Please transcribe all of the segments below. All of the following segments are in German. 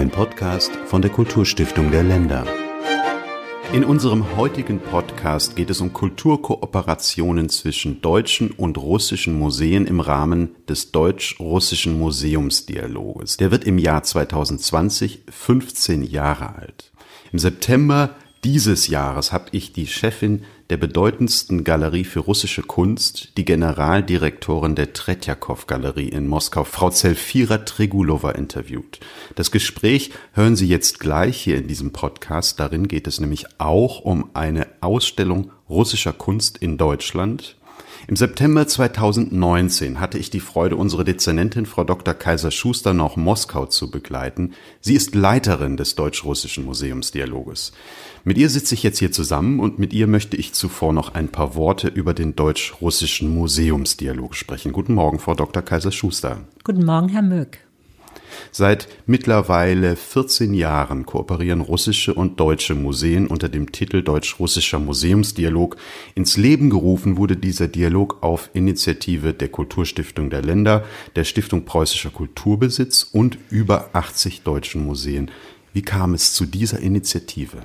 Ein Podcast von der Kulturstiftung der Länder. In unserem heutigen Podcast geht es um Kulturkooperationen zwischen deutschen und russischen Museen im Rahmen des deutsch-russischen Museumsdialoges. Der wird im Jahr 2020 15 Jahre alt. Im September dieses Jahres habe ich die Chefin der bedeutendsten Galerie für russische Kunst, die Generaldirektorin der Tretjakow-Galerie in Moskau, Frau Zelfira Tregulova, interviewt. Das Gespräch hören Sie jetzt gleich hier in diesem Podcast. Darin geht es nämlich auch um eine Ausstellung russischer Kunst in Deutschland, im September 2019 hatte ich die Freude, unsere Dezernentin Frau Dr. Kaiser-Schuster nach Moskau zu begleiten. Sie ist Leiterin des Deutsch-Russischen Museumsdialoges. Mit ihr sitze ich jetzt hier zusammen und mit ihr möchte ich zuvor noch ein paar Worte über den Deutsch-Russischen Museumsdialog sprechen. Guten Morgen, Frau Dr. Kaiser-Schuster. Guten Morgen, Herr Möck. Seit mittlerweile 14 Jahren kooperieren russische und deutsche Museen unter dem Titel Deutsch-Russischer Museumsdialog. Ins Leben gerufen wurde dieser Dialog auf Initiative der Kulturstiftung der Länder, der Stiftung Preußischer Kulturbesitz und über 80 deutschen Museen. Wie kam es zu dieser Initiative?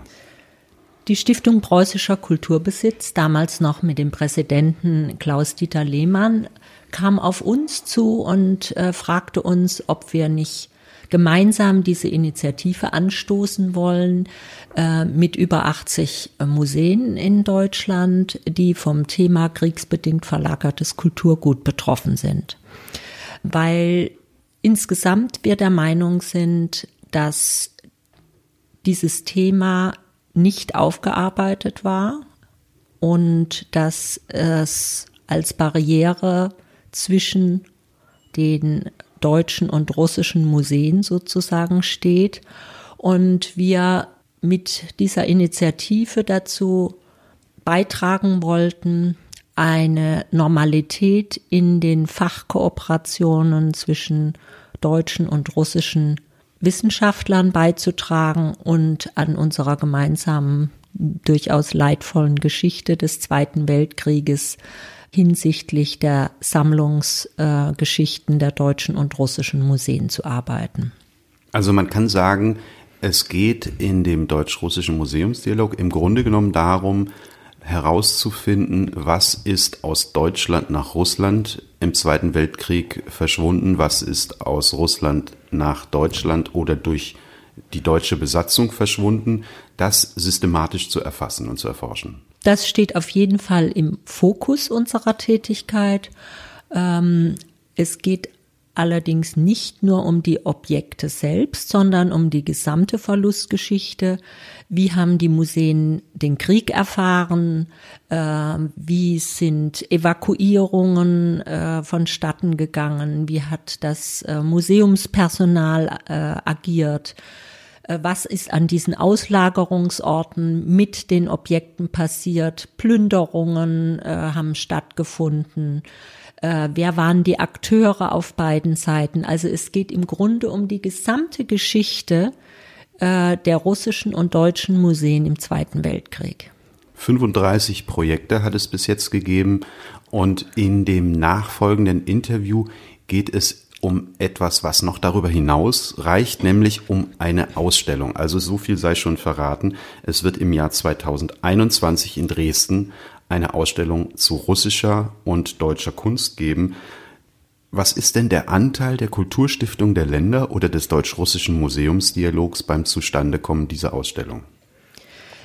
Die Stiftung Preußischer Kulturbesitz, damals noch mit dem Präsidenten Klaus-Dieter Lehmann, kam auf uns zu und äh, fragte uns, ob wir nicht gemeinsam diese Initiative anstoßen wollen äh, mit über 80 äh, Museen in Deutschland, die vom Thema kriegsbedingt verlagertes Kulturgut betroffen sind. Weil insgesamt wir der Meinung sind, dass dieses Thema nicht aufgearbeitet war und dass es als Barriere zwischen den deutschen und russischen Museen sozusagen steht. Und wir mit dieser Initiative dazu beitragen wollten, eine Normalität in den Fachkooperationen zwischen deutschen und russischen Wissenschaftlern beizutragen und an unserer gemeinsamen, durchaus leidvollen Geschichte des Zweiten Weltkrieges hinsichtlich der Sammlungsgeschichten äh, der deutschen und russischen Museen zu arbeiten. Also man kann sagen, es geht in dem deutsch-russischen Museumsdialog im Grunde genommen darum, herauszufinden, was ist aus Deutschland nach Russland im Zweiten Weltkrieg verschwunden, was ist aus Russland nach Deutschland oder durch die deutsche Besatzung verschwunden, das systematisch zu erfassen und zu erforschen. Das steht auf jeden Fall im Fokus unserer Tätigkeit. Ähm, es geht allerdings nicht nur um die Objekte selbst, sondern um die gesamte Verlustgeschichte. Wie haben die Museen den Krieg erfahren? Äh, wie sind Evakuierungen äh, vonstatten gegangen? Wie hat das äh, Museumspersonal äh, agiert? Äh, was ist an diesen Auslagerungsorten mit den Objekten passiert, Plünderungen äh, haben stattgefunden, äh, wer waren die Akteure auf beiden Seiten. Also es geht im Grunde um die gesamte Geschichte äh, der russischen und deutschen Museen im Zweiten Weltkrieg. 35 Projekte hat es bis jetzt gegeben und in dem nachfolgenden Interview geht es um etwas, was noch darüber hinaus reicht, nämlich um eine Ausstellung. Also so viel sei schon verraten. Es wird im Jahr 2021 in Dresden eine Ausstellung zu russischer und deutscher Kunst geben. Was ist denn der Anteil der Kulturstiftung der Länder oder des deutsch-russischen Museumsdialogs beim Zustandekommen dieser Ausstellung?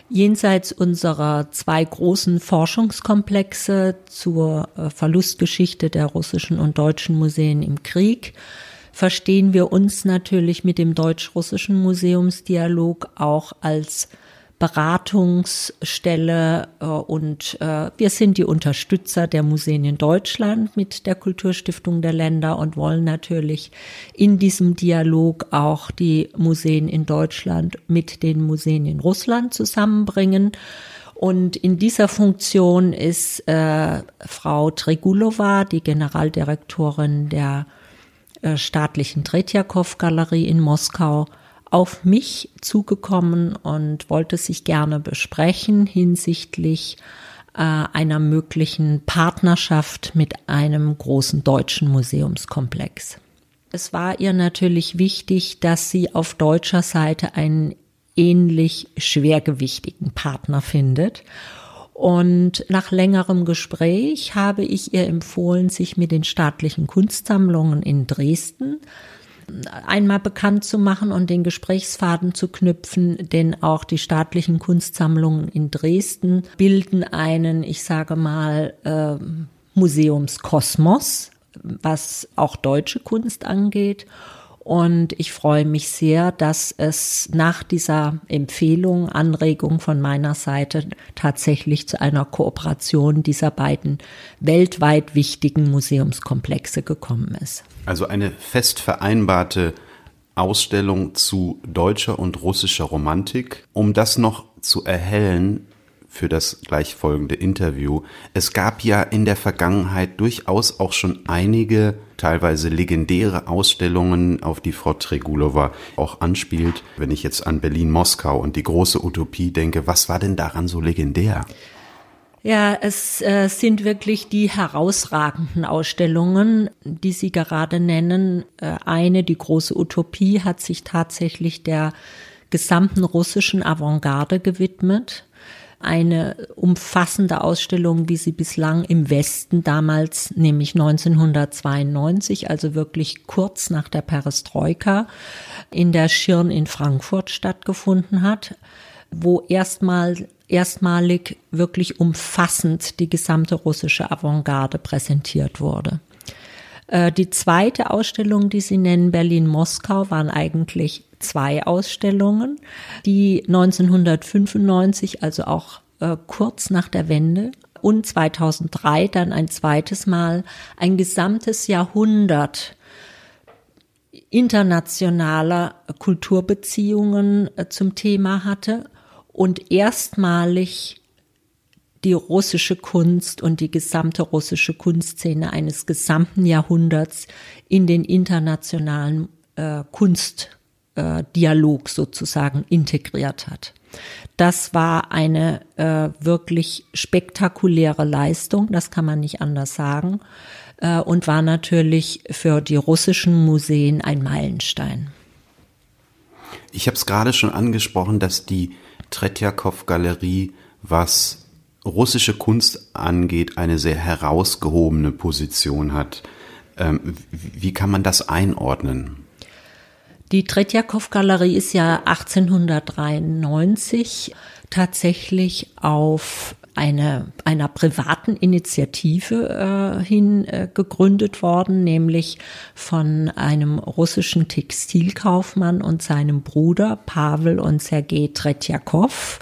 Jenseits unserer zwei großen Forschungskomplexe zur äh, Verlustgeschichte der russischen und deutschen Museen im Krieg verstehen wir uns natürlich mit dem deutsch-russischen Museumsdialog auch als Beratungsstelle äh, und äh, wir sind die Unterstützer der Museen in Deutschland mit der Kulturstiftung der Länder und wollen natürlich in diesem Dialog auch die Museen in Deutschland mit den Museen in Russland zusammenbringen. Und in dieser Funktion ist äh, Frau Tregulova, die Generaldirektorin der äh, staatlichen Tretjakow-Galerie in Moskau, auf mich zugekommen und wollte sich gerne besprechen hinsichtlich äh, einer möglichen Partnerschaft mit einem großen deutschen Museumskomplex. Es war ihr natürlich wichtig, dass sie auf deutscher Seite einen ähnlich schwergewichtigen Partner findet. Und nach längerem Gespräch habe ich ihr empfohlen, sich mit den staatlichen Kunstsammlungen in Dresden einmal bekannt zu machen und den Gesprächsfaden zu knüpfen, denn auch die staatlichen Kunstsammlungen in Dresden bilden einen, ich sage mal, äh, Museumskosmos, was auch deutsche Kunst angeht. Und ich freue mich sehr, dass es nach dieser Empfehlung, Anregung von meiner Seite tatsächlich zu einer Kooperation dieser beiden weltweit wichtigen Museumskomplexe gekommen ist. Also eine fest vereinbarte Ausstellung zu deutscher und russischer Romantik. Um das noch zu erhellen, für das gleich folgende Interview. Es gab ja in der Vergangenheit durchaus auch schon einige teilweise legendäre Ausstellungen, auf die Frau Tregulova auch anspielt. Wenn ich jetzt an Berlin-Moskau und die große Utopie denke, was war denn daran so legendär? Ja, es äh, sind wirklich die herausragenden Ausstellungen, die Sie gerade nennen. Äh, eine, die große Utopie, hat sich tatsächlich der gesamten russischen Avantgarde gewidmet eine umfassende Ausstellung, wie sie bislang im Westen damals, nämlich 1992, also wirklich kurz nach der Perestroika, in der Schirn in Frankfurt stattgefunden hat, wo erstmal erstmalig wirklich umfassend die gesamte russische Avantgarde präsentiert wurde. Äh, die zweite Ausstellung, die Sie nennen, Berlin-Moskau, waren eigentlich zwei Ausstellungen, die 1995, also auch äh, kurz nach der Wende, und 2003 dann ein zweites Mal ein gesamtes Jahrhundert internationaler Kulturbeziehungen äh, zum Thema hatte und erstmalig die russische Kunst und die gesamte russische Kunstszene eines gesamten Jahrhunderts in den internationalen äh, Kunstdialog äh, sozusagen integriert hat. Das war eine äh, wirklich spektakuläre Leistung, das kann man nicht anders sagen, äh, und war natürlich für die russischen Museen ein Meilenstein. Ich habe es gerade schon angesprochen, dass die Tretjakow-Galerie, was russische Kunst angeht, eine sehr herausgehobene Position hat. Ähm, wie kann man das einordnen? Die Tretjakow-Galerie ist ja 1893 tatsächlich auf eine, einer privaten Initiative äh, hin äh, gegründet worden, nämlich von einem russischen Textilkaufmann und seinem Bruder Pavel und Sergei Tretjakow.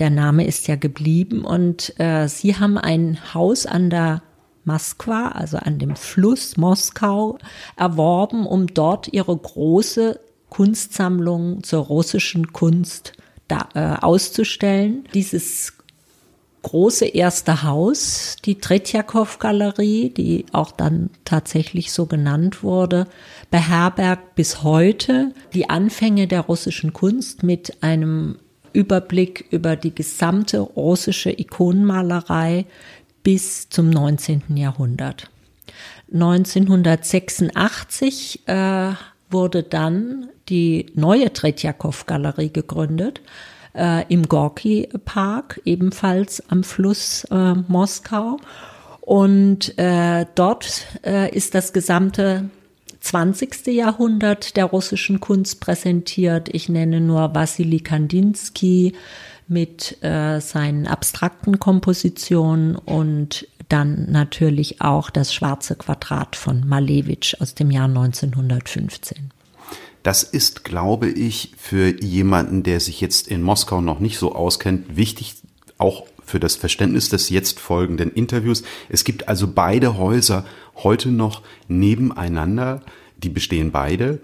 Der Name ist ja geblieben und äh, sie haben ein Haus an der Moskwa, also an dem Fluss Moskau, erworben, um dort ihre große Kunstsammlung zur russischen Kunst da, äh, auszustellen. Dieses große erste Haus, die Tretjakow-Galerie, die auch dann tatsächlich so genannt wurde, beherbergt bis heute die Anfänge der russischen Kunst mit einem Überblick über die gesamte russische Ikonenmalerei bis zum 19. Jahrhundert. 1986 äh, wurde dann die neue Tretjakow-Galerie gegründet äh, im Gorki-Park, ebenfalls am Fluss äh, Moskau. Und äh, dort äh, ist das gesamte 20. Jahrhundert der russischen Kunst präsentiert. Ich nenne nur Wassily Kandinsky mit äh, seinen abstrakten Kompositionen und dann natürlich auch das schwarze Quadrat von Malevich aus dem Jahr 1915. Das ist, glaube ich, für jemanden, der sich jetzt in Moskau noch nicht so auskennt, wichtig, auch für das Verständnis des jetzt folgenden Interviews. Es gibt also beide Häuser heute noch nebeneinander. Die bestehen beide.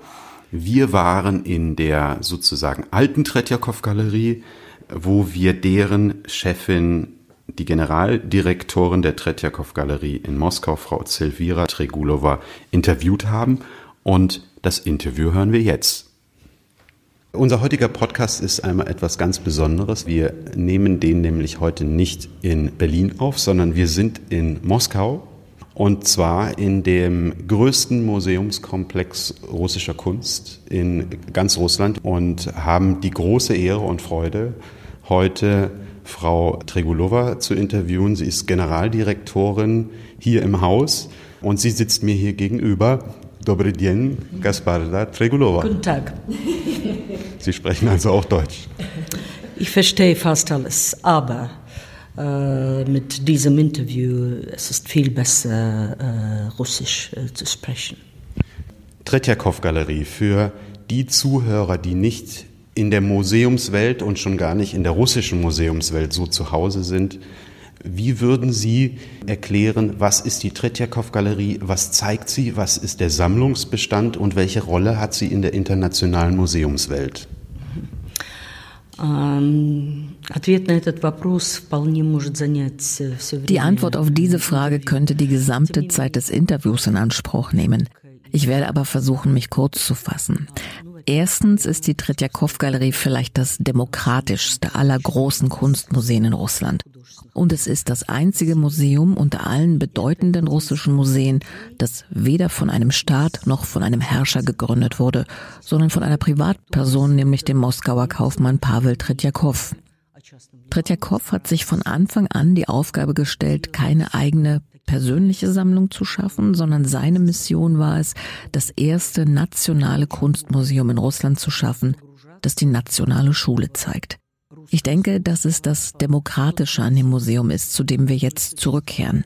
Wir waren in der sozusagen alten Tretjakow-Galerie, wo wir deren Chefin, die Generaldirektorin der Tretjakow-Galerie in Moskau, Frau Zelvira Tregulova, interviewt haben. Und das Interview hören wir jetzt. Unser heutiger Podcast ist einmal etwas ganz Besonderes. Wir nehmen den nämlich heute nicht in Berlin auf, sondern wir sind in Moskau Und zwar in dem größten Museumskomplex russischer Kunst in ganz Russland und haben die große Ehre und Freude, heute Frau Tregulova zu interviewen. Sie ist Generaldirektorin hier im Haus und sie sitzt mir hier gegenüber. Dobry dzień, Gasparda Tregulova. Guten Tag. Sie sprechen also auch Deutsch. Ich verstehe fast alles, aber äh, mit diesem Interview es ist viel besser, äh, Russisch äh, zu sprechen. Tretjakow-Galerie für die Zuhörer, die nicht in der Museumswelt und schon gar nicht in der russischen Museumswelt so zu Hause sind. Wie würden Sie erklären, was ist die Tretjakow-Galerie, was zeigt sie, was ist der Sammlungsbestand und welche Rolle hat sie in der internationalen Museumswelt? Ähm, die Antwort auf diese Frage könnte die gesamte Zeit des Interviews in Anspruch nehmen. Ich werde aber versuchen, mich kurz zu fassen. Erstens ist die Tretjakow-Galerie vielleicht das demokratischste aller großen Kunstmuseen in Russland. Und es ist das einzige Museum unter allen bedeutenden russischen Museen, das weder von einem Staat noch von einem Herrscher gegründet wurde, sondern von einer Privatperson, nämlich dem Moskauer Kaufmann Pavel Tretjakow. Tretjakow hat sich von Anfang an die Aufgabe gestellt, keine eigene persönliche Sammlung zu schaffen, sondern seine Mission war es, das erste nationale Kunstmuseum in Russland zu schaffen, das die nationale Schule zeigt. Ich denke, dass es das Demokratische an dem Museum ist, zu dem wir jetzt zurückkehren.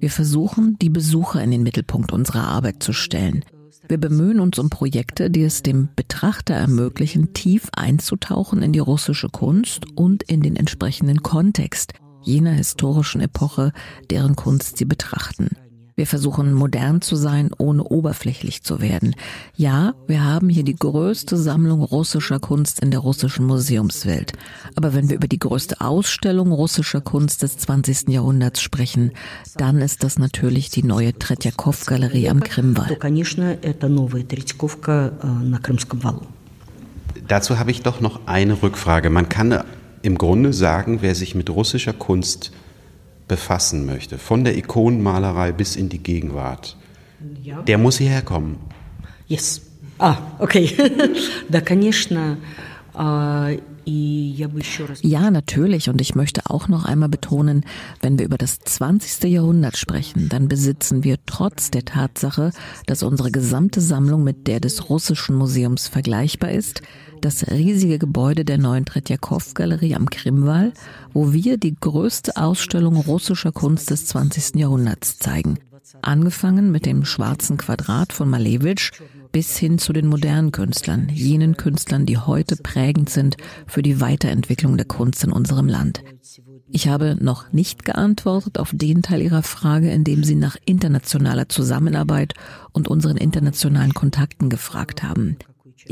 Wir versuchen, die Besucher in den Mittelpunkt unserer Arbeit zu stellen. Wir bemühen uns um Projekte, die es dem Betrachter ermöglichen, tief einzutauchen in die russische Kunst und in den entsprechenden Kontext, jener historischen Epoche, deren Kunst sie betrachten. Wir versuchen modern zu sein, ohne oberflächlich zu werden. Ja, wir haben hier die größte Sammlung russischer Kunst in der russischen Museumswelt. Aber wenn wir über die größte Ausstellung russischer Kunst des 20. Jahrhunderts sprechen, dann ist das natürlich die neue Tretjakow-Galerie am Krimwall. Dazu habe ich doch noch eine Rückfrage. Man kann im Grunde sagen, wer sich mit russischer Kunst befassen möchte, von der Ikonenmalerei bis in die Gegenwart, ja. der muss hierher kommen. Yes. Ah, okay. да, конечно. Ja, natürlich. Und ich möchte auch noch einmal betonen, wenn wir über das 20. Jahrhundert sprechen, dann besitzen wir trotz der Tatsache, dass unsere gesamte Sammlung mit der des russischen Museums vergleichbar ist, das riesige Gebäude der neuen Tretjakow-Galerie am Krimwall, wo wir die größte Ausstellung russischer Kunst des 20. Jahrhunderts zeigen. Angefangen mit dem schwarzen Quadrat von Malevich bis hin zu den modernen Künstlern, jenen Künstlern, die heute prägend sind für die Weiterentwicklung der Kunst in unserem Land. Ich habe noch nicht geantwortet auf den Teil Ihrer Frage, in dem Sie nach internationaler Zusammenarbeit und unseren internationalen Kontakten gefragt haben.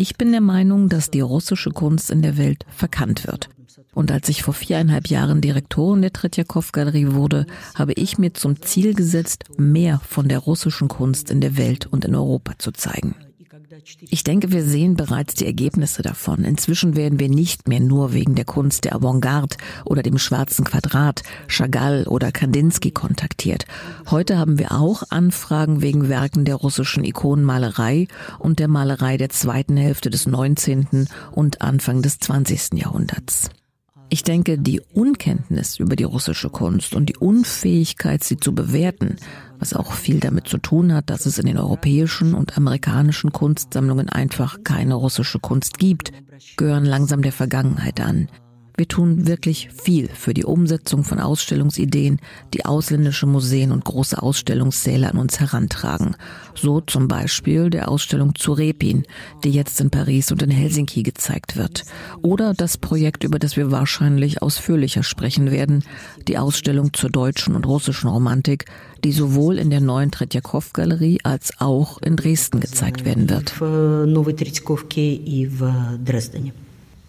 Ich bin der Meinung, dass die russische Kunst in der Welt verkannt wird. Und als ich vor viereinhalb Jahren Direktorin der Tretjakow-Galerie wurde, habe ich mir zum Ziel gesetzt, mehr von der russischen Kunst in der Welt und in Europa zu zeigen. Ich denke, wir sehen bereits die Ergebnisse davon. Inzwischen werden wir nicht mehr nur wegen der Kunst der Avantgarde oder dem schwarzen Quadrat, Chagall oder Kandinsky kontaktiert. Heute haben wir auch Anfragen wegen Werken der russischen Ikonenmalerei und der Malerei der zweiten Hälfte des 19. und Anfang des 20. Jahrhunderts. Ich denke, die Unkenntnis über die russische Kunst und die Unfähigkeit, sie zu bewerten, was auch viel damit zu tun hat, dass es in den europäischen und amerikanischen Kunstsammlungen einfach keine russische Kunst gibt, gehören langsam der Vergangenheit an. Wir tun wirklich viel für die Umsetzung von Ausstellungsideen, die ausländische Museen und große Ausstellungssäle an uns herantragen. So zum Beispiel der Ausstellung zu Repin, die jetzt in Paris und in Helsinki gezeigt wird. Oder das Projekt, über das wir wahrscheinlich ausführlicher sprechen werden, die Ausstellung zur deutschen und russischen Romantik, die sowohl in der neuen Tretjakow-Galerie als auch in Dresden gezeigt werden wird.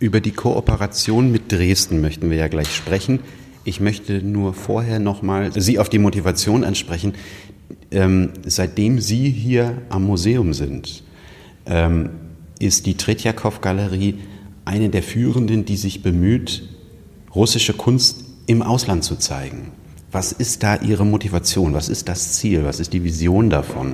Über die Kooperation mit Dresden möchten wir ja gleich sprechen. Ich möchte nur vorher nochmal Sie auf die Motivation ansprechen. Ähm, seitdem Sie hier am Museum sind, ähm, ist die Tretjakow-Galerie eine der führenden, die sich bemüht, russische Kunst im Ausland zu zeigen. Was ist da Ihre Motivation? Was ist das Ziel? Was ist die Vision davon?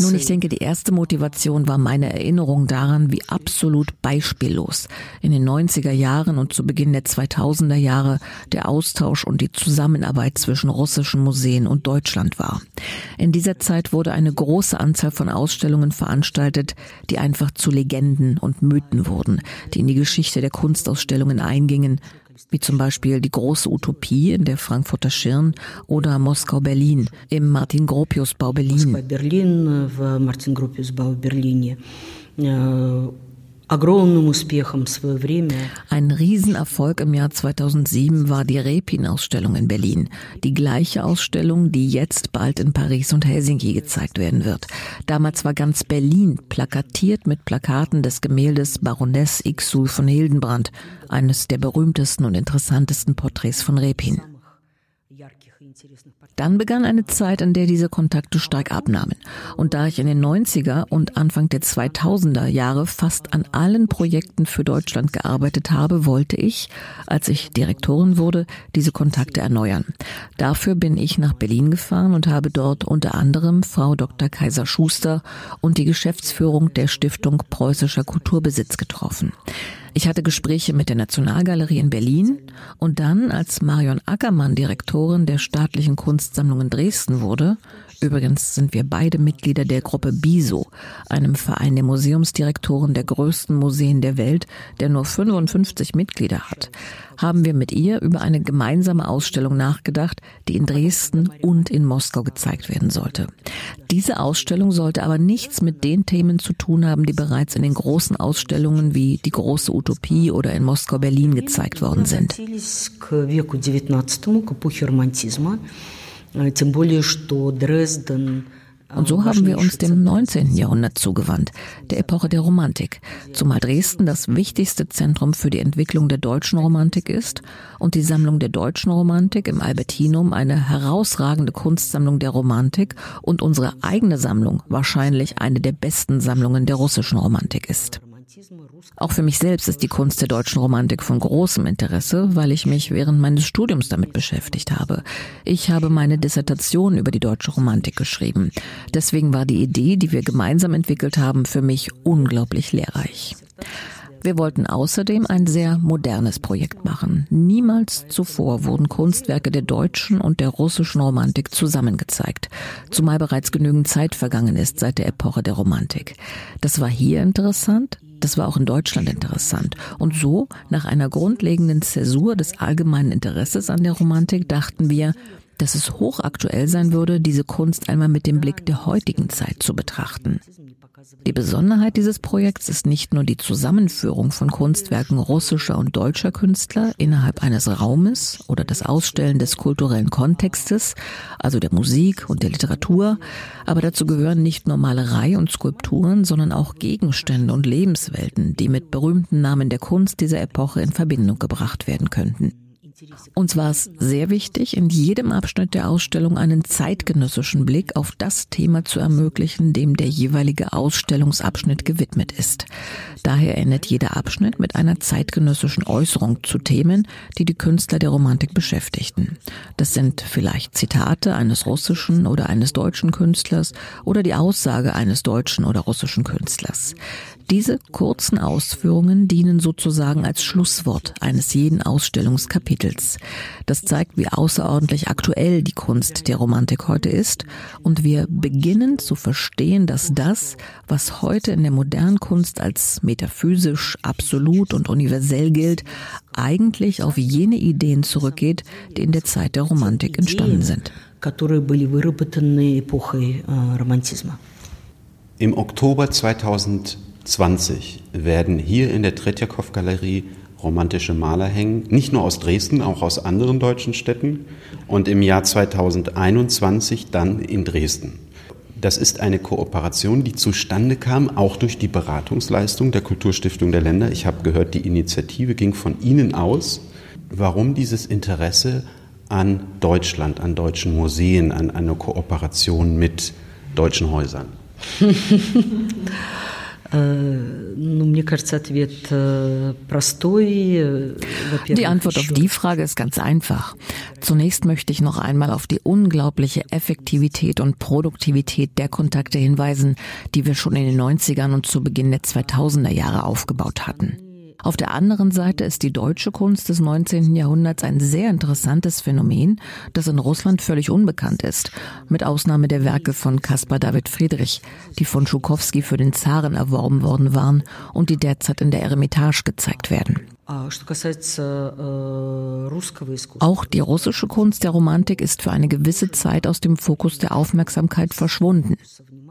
Nun, ich denke, die erste Motivation war meine Erinnerung daran, wie absolut beispiellos in den 90er Jahren und zu Beginn der 2000er Jahre der Austausch und die Zusammenarbeit zwischen russischen Museen und Deutschland war. In dieser Zeit wurde eine große Anzahl von Ausstellungen veranstaltet, die einfach zu Legenden und Mythen wurden, die in die Geschichte der Kunstausstellungen eingingen wie zum Beispiel die große Utopie in der Frankfurter Schirn oder Moskau-Berlin im Martin-Gropius-Bau Berlin. Moskau-Berlin, Martin-Gropius-Bau Berlin. Äh, ein Riesenerfolg im Jahr 2007 war die Repin-Ausstellung in Berlin. Die gleiche Ausstellung, die jetzt bald in Paris und Helsinki gezeigt werden wird. Damals war ganz Berlin plakatiert mit Plakaten des Gemäldes Baroness Ixul von Hildenbrand, eines der berühmtesten und interessantesten Porträts von Repin. Dann begann eine Zeit, in der diese Kontakte stark abnahmen. Und da ich in den 90er und Anfang der 2000er Jahre fast an allen Projekten für Deutschland gearbeitet habe, wollte ich, als ich Direktorin wurde, diese Kontakte erneuern. Dafür bin ich nach Berlin gefahren und habe dort unter anderem Frau Dr. Kaiser Schuster und die Geschäftsführung der Stiftung Preußischer Kulturbesitz getroffen. Ich hatte Gespräche mit der Nationalgalerie in Berlin und dann, als Marion Ackermann Direktorin der Staatlichen Kunstsammlung in Dresden wurde, übrigens sind wir beide Mitglieder der Gruppe BISO, einem Verein der Museumsdirektoren der größten Museen der Welt, der nur 55 Mitglieder hat, haben wir mit ihr über eine gemeinsame Ausstellung nachgedacht, die in Dresden und in Moskau gezeigt werden sollte. Diese Ausstellung sollte aber nichts mit den Themen zu tun haben, die bereits in den großen Ausstellungen wie die große Utopie oder in Moskau-Berlin gezeigt worden sind. Und so haben wir uns dem 19. Jahrhundert zugewandt, der Epoche der Romantik, zumal Dresden das wichtigste Zentrum für die Entwicklung der deutschen Romantik ist und die Sammlung der deutschen Romantik im Albertinum eine herausragende Kunstsammlung der Romantik und unsere eigene Sammlung wahrscheinlich eine der besten Sammlungen der russischen Romantik ist. Auch für mich selbst ist die Kunst der deutschen Romantik von großem Interesse, weil ich mich während meines Studiums damit beschäftigt habe. Ich habe meine Dissertation über die deutsche Romantik geschrieben. Deswegen war die Idee, die wir gemeinsam entwickelt haben, für mich unglaublich lehrreich. Wir wollten außerdem ein sehr modernes Projekt machen. Niemals zuvor wurden Kunstwerke der deutschen und der russischen Romantik zusammengezeigt, zumal bereits genügend Zeit vergangen ist seit der Epoche der Romantik. Das war hier interessant, das war auch in Deutschland interessant. Und so, nach einer grundlegenden Zäsur des allgemeinen Interesses an der Romantik, dachten wir, dass es hochaktuell sein würde, diese Kunst einmal mit dem Blick der heutigen Zeit zu betrachten. Die Besonderheit dieses Projekts ist nicht nur die Zusammenführung von Kunstwerken russischer und deutscher Künstler innerhalb eines Raumes oder das Ausstellen des kulturellen Kontextes, also der Musik und der Literatur, aber dazu gehören nicht nur Malerei und Skulpturen, sondern auch Gegenstände und Lebenswelten, die mit berühmten Namen der Kunst dieser Epoche in Verbindung gebracht werden könnten. Uns war es sehr wichtig, in jedem Abschnitt der Ausstellung einen zeitgenössischen Blick auf das Thema zu ermöglichen, dem der jeweilige Ausstellungsabschnitt gewidmet ist. Daher endet jeder Abschnitt mit einer zeitgenössischen Äußerung zu Themen, die die Künstler der Romantik beschäftigten. Das sind vielleicht Zitate eines russischen oder eines deutschen Künstlers oder die Aussage eines deutschen oder russischen Künstlers. Diese kurzen Ausführungen dienen sozusagen als Schlusswort eines jeden Ausstellungskapitels. Das zeigt, wie außerordentlich aktuell die Kunst der Romantik heute ist und wir beginnen zu verstehen, dass das, was heute in der modernen Kunst als metaphysisch, absolut und universell gilt, eigentlich auf jene Ideen zurückgeht, die in der Zeit der Romantik entstanden sind. Im Oktober 2000 20 werden hier in der Tretjakow-Galerie romantische Maler hängen, nicht nur aus Dresden, auch aus anderen deutschen Städten und im Jahr 2021 dann in Dresden. Das ist eine Kooperation, die zustande kam, auch durch die Beratungsleistung der Kulturstiftung der Länder. Ich habe gehört, die Initiative ging von Ihnen aus. Warum dieses Interesse an Deutschland, an deutschen Museen, an einer Kooperation mit deutschen Häusern? Die Antwort auf die Frage ist ganz einfach. Zunächst möchte ich noch einmal auf die unglaubliche Effektivität und Produktivität der Kontakte hinweisen, die wir schon in den 90ern und zu Beginn der 2000er Jahre aufgebaut hatten. Auf der anderen Seite ist die deutsche Kunst des 19. Jahrhunderts ein sehr interessantes Phänomen, das in Russland völlig unbekannt ist, mit Ausnahme der Werke von Caspar David Friedrich, die von Schukowski für den Zaren erworben worden waren und die derzeit in der Eremitage gezeigt werden. Э, Auch die russische Kunst der Romantik ist für eine gewisse Zeit aus dem Fokus der Aufmerksamkeit verschwunden.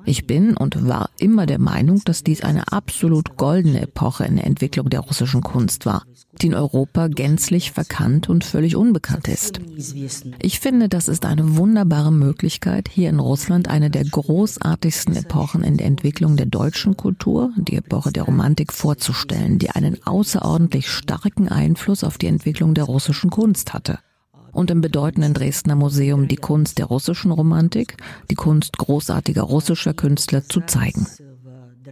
Ich bin und war immer der Meinung, dass dies eine absolut goldene Epoche in der Entwicklung der russischen Kunst war, die in Europa gänzlich verkannt und völlig unbekannt ist. Ich finde, das ist eine wunderbare Möglichkeit, hier in Russland eine der großartigsten Epochen in der Entwicklung der deutschen Kultur, die Epoche der Romantik, vorzustellen, die einen außerordentlich starken Einfluss auf die Entwicklung der russischen Kunst hatte und im bedeutenden Dresdner Museum die Kunst der russischen Romantik, die Kunst großartiger russischer Künstler zu zeigen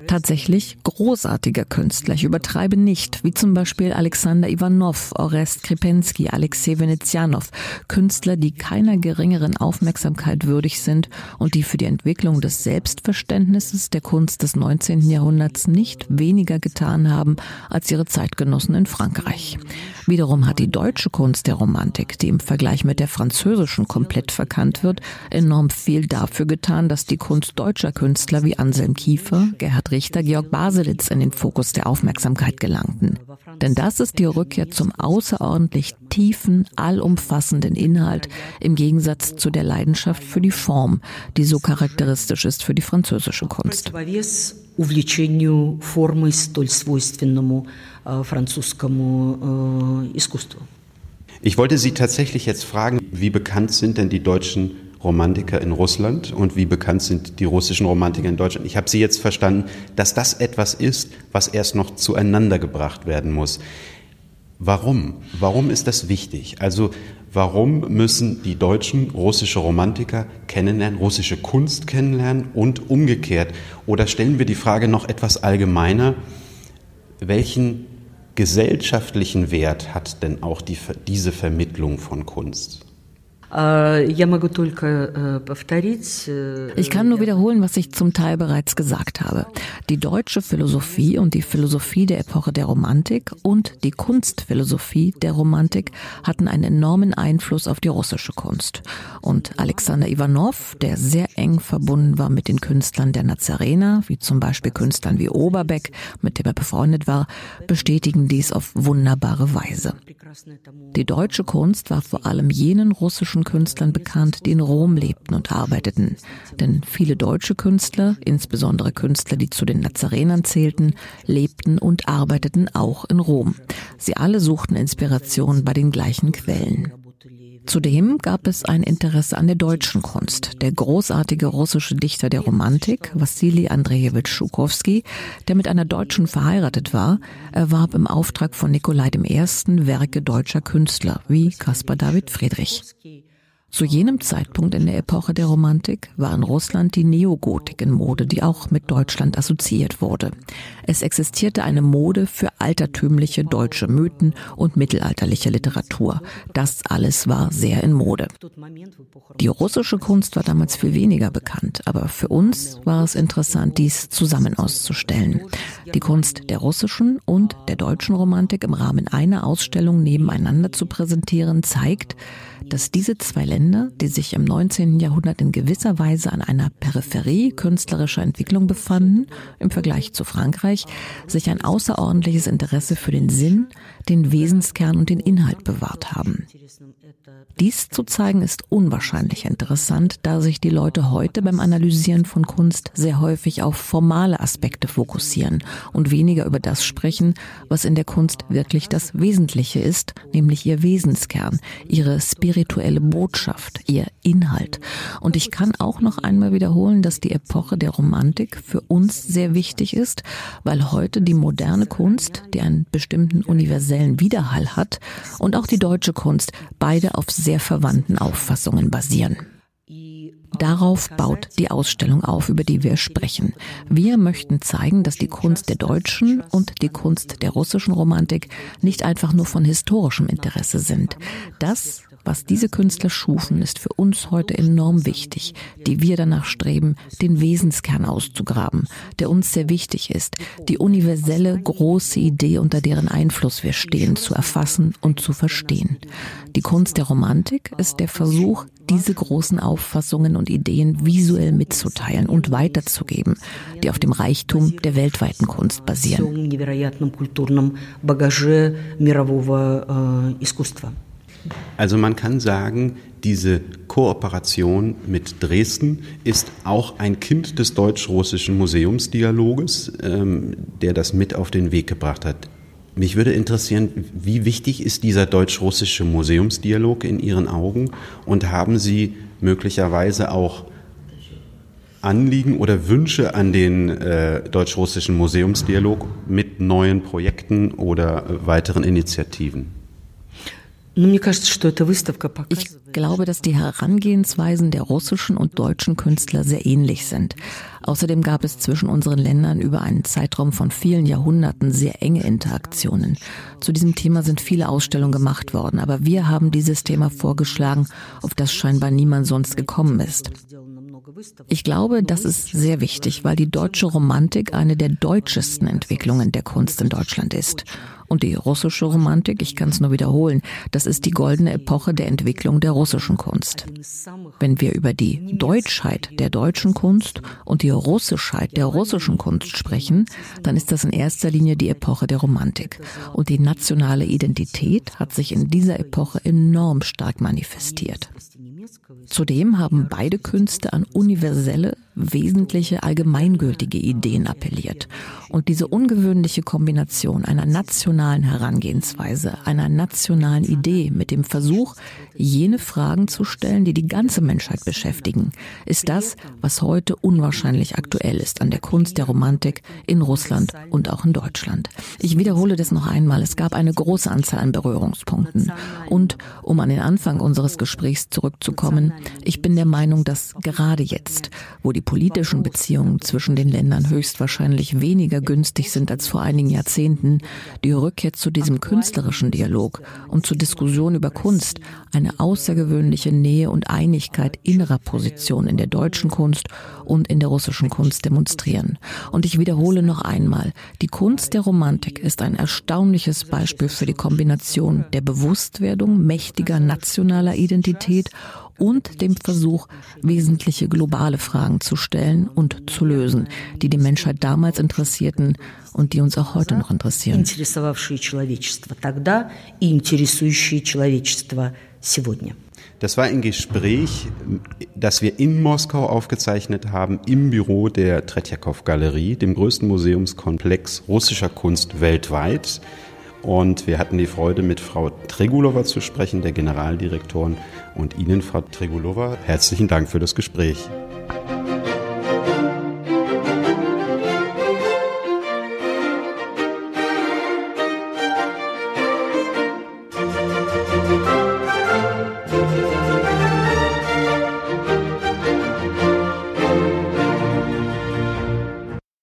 tatsächlich großartiger Künstler, ich übertreibe nicht, wie zum Beispiel Alexander Ivanov, Orest Kripensky, Alexei Venezianov, Künstler, die keiner geringeren Aufmerksamkeit würdig sind und die für die Entwicklung des Selbstverständnisses der Kunst des 19. Jahrhunderts nicht weniger getan haben als ihre Zeitgenossen in Frankreich. Wiederum hat die deutsche Kunst der Romantik, die im Vergleich mit der französischen komplett verkannt wird, enorm viel dafür getan, dass die Kunst deutscher Künstler wie Anselm Kiefer, Gerhard Richter Georg Baselitz in den Fokus der Aufmerksamkeit gelangten. Denn das ist die Rückkehr zum außerordentlich tiefen, allumfassenden Inhalt im Gegensatz zu der Leidenschaft für die Form, die so charakteristisch ist für die französische Kunst. увлечению формой, столь свойственному французскому искусству. Ich wollte Sie tatsächlich jetzt fragen, wie bekannt sind denn die deutschen Romantiker in Russland und wie bekannt sind die russischen Romantiker in Deutschland. Ich habe Sie jetzt verstanden, dass das etwas ist, was erst noch zueinander gebracht werden muss. Warum? Warum ist das wichtig? Also warum müssen die Deutschen russische Romantiker kennenlernen, russische Kunst kennenlernen und umgekehrt? Oder stellen wir die Frage noch etwas allgemeiner, welchen gesellschaftlichen Wert hat denn auch die, diese Vermittlung von Kunst? Э, э, ich kann nur wiederholen, was ich zum Teil bereits gesagt habe. Die deutsche Philosophie und die Philosophie der Epoche der Romantik und die Kunstphilosophie der Romantik hatten einen enormen Einfluss auf die russische Kunst. Und Alexander Ivanov, der sehr eng verbunden war mit den Künstlern der Nazarener, wie zum Beispiel Künstlern wie Oberbeck, mit dem er befreundet war, bestätigen dies auf wunderbare Weise. Die deutsche Kunst war vor allem jenen russischen deutschen Künstlern bekannt, die in Rom lebten und arbeiteten. Denn viele deutsche Künstler, insbesondere Künstler, die zu den Nazarenern zählten, lebten und arbeiteten auch in Rom. Sie alle suchten Inspiration bei den gleichen Quellen. Zudem gab es ein Interesse an der deutschen Kunst. Der großartige russische Dichter der Romantik, Wassili Andrejewitsch Schukowski, der mit einer Deutschen verheiratet war, erwarb im Auftrag von Nikolai I. Werke deutscher Künstler wie Caspar David Friedrich. Zu jenem Zeitpunkt in der Epoche der Romantik war in Russland die Neogotik in Mode, die auch mit Deutschland assoziiert wurde. Es existierte eine Mode für altertümliche deutsche Mythen und mittelalterliche Literatur. Das alles war sehr in Mode. Die russische Kunst war damals viel weniger bekannt, aber für uns war es interessant, dies zusammen auszustellen. Die Kunst der russischen und der deutschen Romantik im Rahmen einer Ausstellung nebeneinander zu präsentieren, zeigt, dass diese zwei Länder, die sich im 19. Jahrhundert in gewisser Weise an einer Peripherie künstlerischer Entwicklung befanden, im Vergleich zu Frankreich, sich ein außerordentliches Interesse für den Sinn, den Wesenskern und den Inhalt bewahrt haben. Dies zu zeigen ist unwahrscheinlich interessant, da sich die Leute heute beim Analysieren von Kunst sehr häufig auf formale Aspekte fokussieren und weniger über das sprechen, was in der Kunst wirklich das Wesentliche ist, nämlich ihr Wesenskern, ihre spirituelle Botschaft, ihr Inhalt. Und ich kann auch noch einmal wiederholen, dass die Epoche der Romantik für uns sehr wichtig ist, weil heute die moderne Kunst, die einen bestimmten universellen Widerhall hat, und auch die deutsche Kunst beide auf sehr verwandten Auffassungen basieren. Darauf baut die Ausstellung auf, über die wir sprechen. Wir möchten zeigen, dass die Kunst der deutschen und die Kunst der russischen Romantik nicht einfach nur von historischem Interesse sind. Das was diese Künstler schufen, ist für uns heute enorm wichtig, die wir danach streben, den Wesenskern auszugraben, der uns sehr wichtig ist, die universelle große Idee, unter deren Einfluss wir stehen, zu erfassen und zu verstehen. Die Kunst der Romantik ist der Versuch, diese großen Auffassungen und Ideen visuell mitzuteilen und weiterzugeben, die auf dem Reichtum der weltweiten Kunst basieren. Also man kann sagen, diese Kooperation mit Dresden ist auch ein Kind des deutsch-russischen Museumsdialoges, ähm, der das mit auf den Weg gebracht hat. Mich würde interessieren, wie wichtig ist dieser deutsch-russische Museumsdialog in Ihren Augen und haben Sie möglicherweise auch Anliegen oder Wünsche an den äh, deutsch-russischen Museumsdialog mit neuen Projekten oder äh, weiteren Initiativen? Ich glaube, dass die Herangehensweisen der russischen und deutschen Künstler sehr ähnlich sind. Außerdem gab es zwischen unseren Ländern über einen Zeitraum von vielen Jahrhunderten sehr enge Interaktionen. Zu diesem Thema sind viele Ausstellungen gemacht worden, aber wir haben dieses Thema vorgeschlagen, auf das scheinbar niemand sonst gekommen ist. Ich glaube, das ist sehr wichtig, weil die deutsche Romantik eine der deutschesten Entwicklungen der Kunst in Deutschland ist. Und die russische Romantik, ich kann es nur wiederholen, das ist die goldene Epoche der Entwicklung der russischen Kunst. Wenn wir über die Deutschheit der deutschen Kunst und die Russischheit der russischen Kunst sprechen, dann ist das in erster Linie die Epoche der Romantik. Und die nationale Identität hat sich in dieser Epoche enorm stark manifestiert. Zudem haben beide Künste an universelle, wesentliche, allgemeingültige Ideen appelliert. Und diese ungewöhnliche Kombination einer nationalen Herangehensweise, einer nationalen Idee mit dem Versuch, jene Fragen zu stellen, die die ganze Menschheit beschäftigen, ist das, was heute unwahrscheinlich aktuell ist an der Kunst der Romantik in Russland und auch in Deutschland. Ich wiederhole das noch einmal. Es gab eine große Anzahl an Berührungspunkten. Und um an den Anfang unseres Gesprächs zurückzukommen, ich bin der Meinung, dass gerade jetzt, wo die politischen Beziehungen zwischen den Ländern höchstwahrscheinlich weniger günstig sind als vor einigen Jahrzehnten, die Rückkehr zu diesem künstlerischen Dialog und zur Diskussion über Kunst eine außergewöhnliche Nähe und Einigkeit innerer Position in der deutschen Kunst und in der russischen Kunst demonstrieren. Und ich wiederhole noch einmal, die Kunst der Romantik ist ein erstaunliches Beispiel für die Kombination der Bewusstwerdung mächtiger nationaler Identität und dem Versuch, wesentliche globale Fragen zu stellen und zu lösen, die die Menschheit damals interessierten und die uns auch heute noch interessieren. Das war ein Gespräch, das wir in Moskau aufgezeichnet haben, im Büro der Tretjakow-Galerie, dem größten Museumskomplex russischer Kunst weltweit. Und wir hatten die Freude, mit Frau Tregulova zu sprechen, der Generaldirektorin. Und Ihnen, Frau Tregulova, herzlichen Dank für das Gespräch.